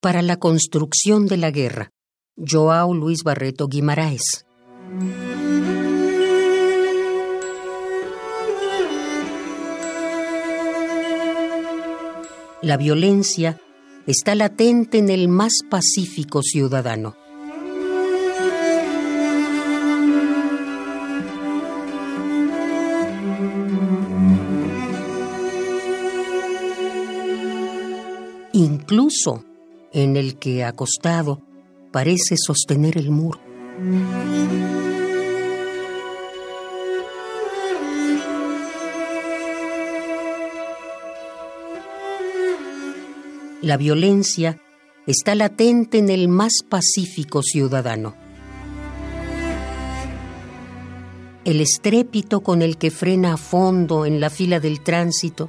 para la construcción de la guerra. Joao Luis Barreto Guimaraes. La violencia está latente en el más pacífico ciudadano. Incluso en el que acostado parece sostener el muro. La violencia está latente en el más pacífico ciudadano. El estrépito con el que frena a fondo en la fila del tránsito,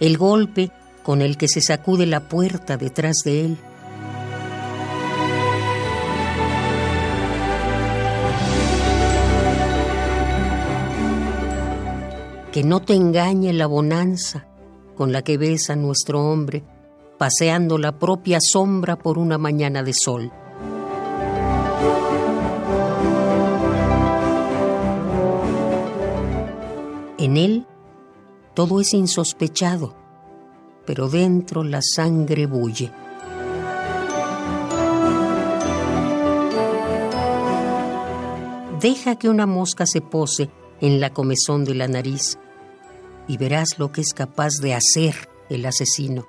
el golpe con el que se sacude la puerta detrás de él. Que no te engañe la bonanza con la que ves a nuestro hombre paseando la propia sombra por una mañana de sol. En él todo es insospechado pero dentro la sangre bulle. Deja que una mosca se pose en la comezón de la nariz y verás lo que es capaz de hacer el asesino.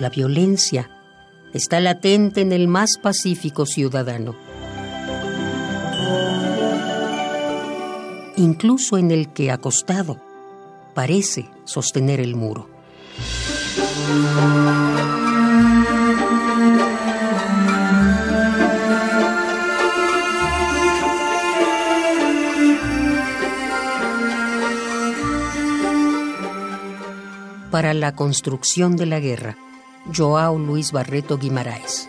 La violencia está latente en el más pacífico ciudadano. Incluso en el que acostado parece sostener el muro. Para la construcción de la guerra, Joao Luis Barreto Guimaraes.